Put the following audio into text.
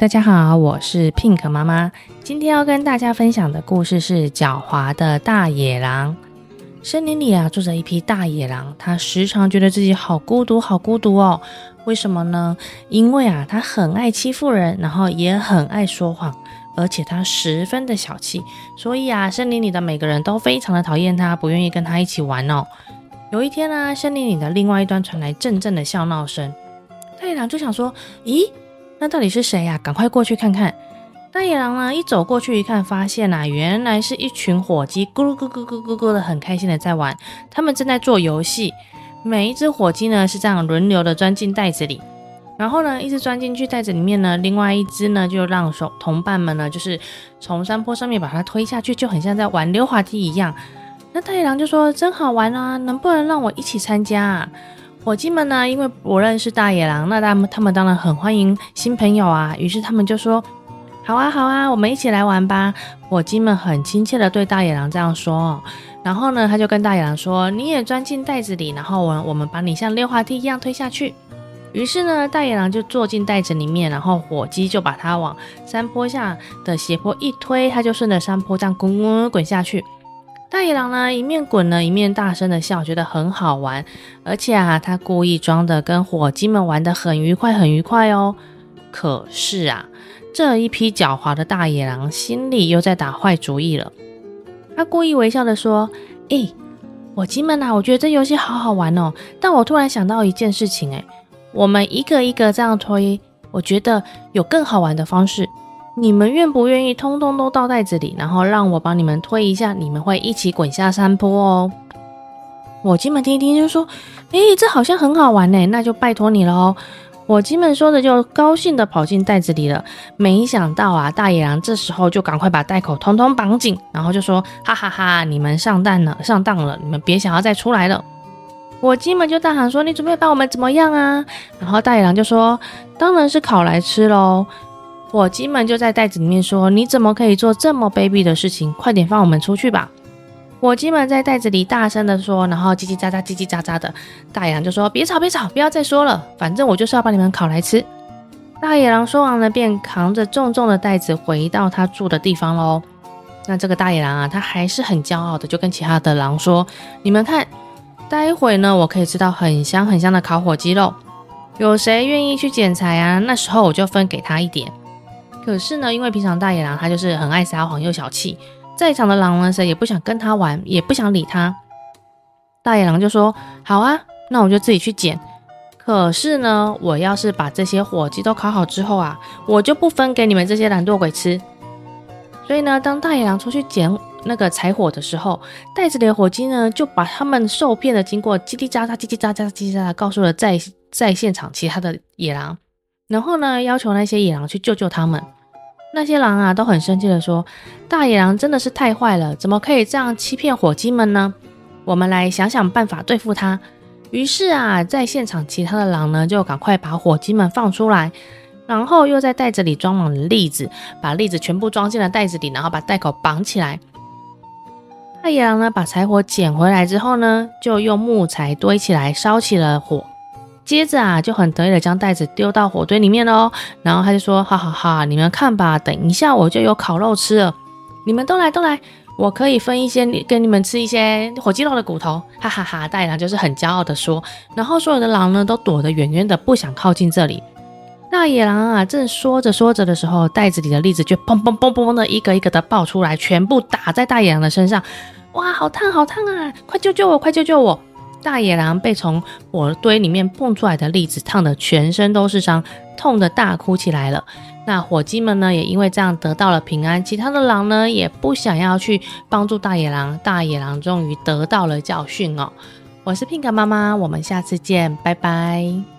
大家好，我是 Pink 妈妈。今天要跟大家分享的故事是狡猾的大野狼。森林里啊，住着一匹大野狼，它时常觉得自己好孤独，好孤独哦。为什么呢？因为啊，它很爱欺负人，然后也很爱说谎，而且它十分的小气，所以啊，森林里的每个人都非常的讨厌它，不愿意跟它一起玩哦。有一天呢、森林里的另外一端传来阵阵的笑闹声，大野狼就想说：咦？那到底是谁呀？赶快过去看看！大野狼呢，一走过去一看，发现啊，原来是一群火鸡，咕噜咕咕咕咕咕的，很开心的在玩。他们正在做游戏，每一只火鸡呢是这样轮流的钻进袋子里，然后呢，一只钻进去袋子里面呢，另外一只呢就让手同伴们呢，就是从山坡上面把它推下去，就很像在玩溜滑梯一样。那大野狼就说：“真好玩啊，能不能让我一起参加啊？”伙计们呢，因为不认识大野狼，那他们他们当然很欢迎新朋友啊。于是他们就说：“好啊，好啊，我们一起来玩吧。”火鸡们很亲切地对大野狼这样说。然后呢，他就跟大野狼说：“你也钻进袋子里，然后我我们把你像溜滑梯一样推下去。”于是呢，大野狼就坐进袋子里面，然后火鸡就把它往山坡下的斜坡一推，它就顺着山坡这样滚滚滚下去。大野狼呢，一面滚呢，一面大声的笑，觉得很好玩。而且啊，他故意装的跟火鸡们玩的很愉快，很愉快哦。可是啊，这一批狡猾的大野狼心里又在打坏主意了。他故意微笑的说：“诶，火鸡们啊，我觉得这游戏好好玩哦。但我突然想到一件事情，诶，我们一个一个这样推，我觉得有更好玩的方式。”你们愿不愿意通通都倒袋子里，然后让我帮你们推一下，你们会一起滚下山坡哦。火鸡们听一听就说：“诶，这好像很好玩呢，那就拜托你了哦。”火鸡们说着就高兴地跑进袋子里了。没想到啊，大野狼这时候就赶快把袋口通通绑紧，然后就说：“哈哈哈，你们上当了，上当了，你们别想要再出来了。”火鸡们就大喊说：“你准备把我们怎么样啊？”然后大野狼就说：“当然是烤来吃喽。”火鸡们就在袋子里面说：“你怎么可以做这么卑鄙的事情？快点放我们出去吧！”火鸡们在袋子里大声地说，然后叽叽喳喳、叽叽喳喳的。大野狼就说：“别吵，别吵，不要再说了，反正我就是要把你们烤来吃。”大野狼说完了，便扛着重重的袋子回到他住的地方喽。那这个大野狼啊，他还是很骄傲的，就跟其他的狼说：“你们看，待会呢，我可以吃到很香很香的烤火鸡肉。有谁愿意去捡柴啊？那时候我就分给他一点。”可是呢，因为平常大野狼他就是很爱撒谎又小气，在场的狼呢谁也不想跟他玩，也不想理他。大野狼就说：“好啊，那我就自己去捡。可是呢，我要是把这些火鸡都烤好之后啊，我就不分给你们这些懒惰鬼吃。”所以呢，当大野狼出去捡那个柴火的时候，袋子里的火鸡呢就把他们受骗的经过叽叽喳喳、叽叽喳喳、叽叽喳喳告诉了在在现场其他的野狼，然后呢要求那些野狼去救救他们。那些狼啊都很生气的说：“大野狼真的是太坏了，怎么可以这样欺骗火鸡们呢？我们来想想办法对付他。”于是啊，在现场其他的狼呢就赶快把火鸡们放出来，然后又在袋子里装满了栗子，把栗子全部装进了袋子里，然后把袋口绑起来。大野狼呢把柴火捡回来之后呢，就用木材堆起来烧起了火。接着啊，就很得意的将袋子丢到火堆里面喽。然后他就说：“哈哈哈，你们看吧，等一下我就有烤肉吃了。你们都来都来，我可以分一些跟你们吃一些火鸡肉的骨头。”哈哈哈，大野狼就是很骄傲的说。然后所有的狼呢都躲得远远的，不想靠近这里。大野狼啊，正说着说着的时候，袋子里的栗子就砰砰砰砰的一个一个的爆出来，全部打在大野狼的身上。哇，好烫好烫啊！快救救我，快救救我！大野狼被从火堆里面蹦出来的栗子烫得全身都是伤，痛得大哭起来了。那火鸡们呢，也因为这样得到了平安。其他的狼呢，也不想要去帮助大野狼。大野狼终于得到了教训哦。我是 Pink 妈妈，我们下次见，拜拜。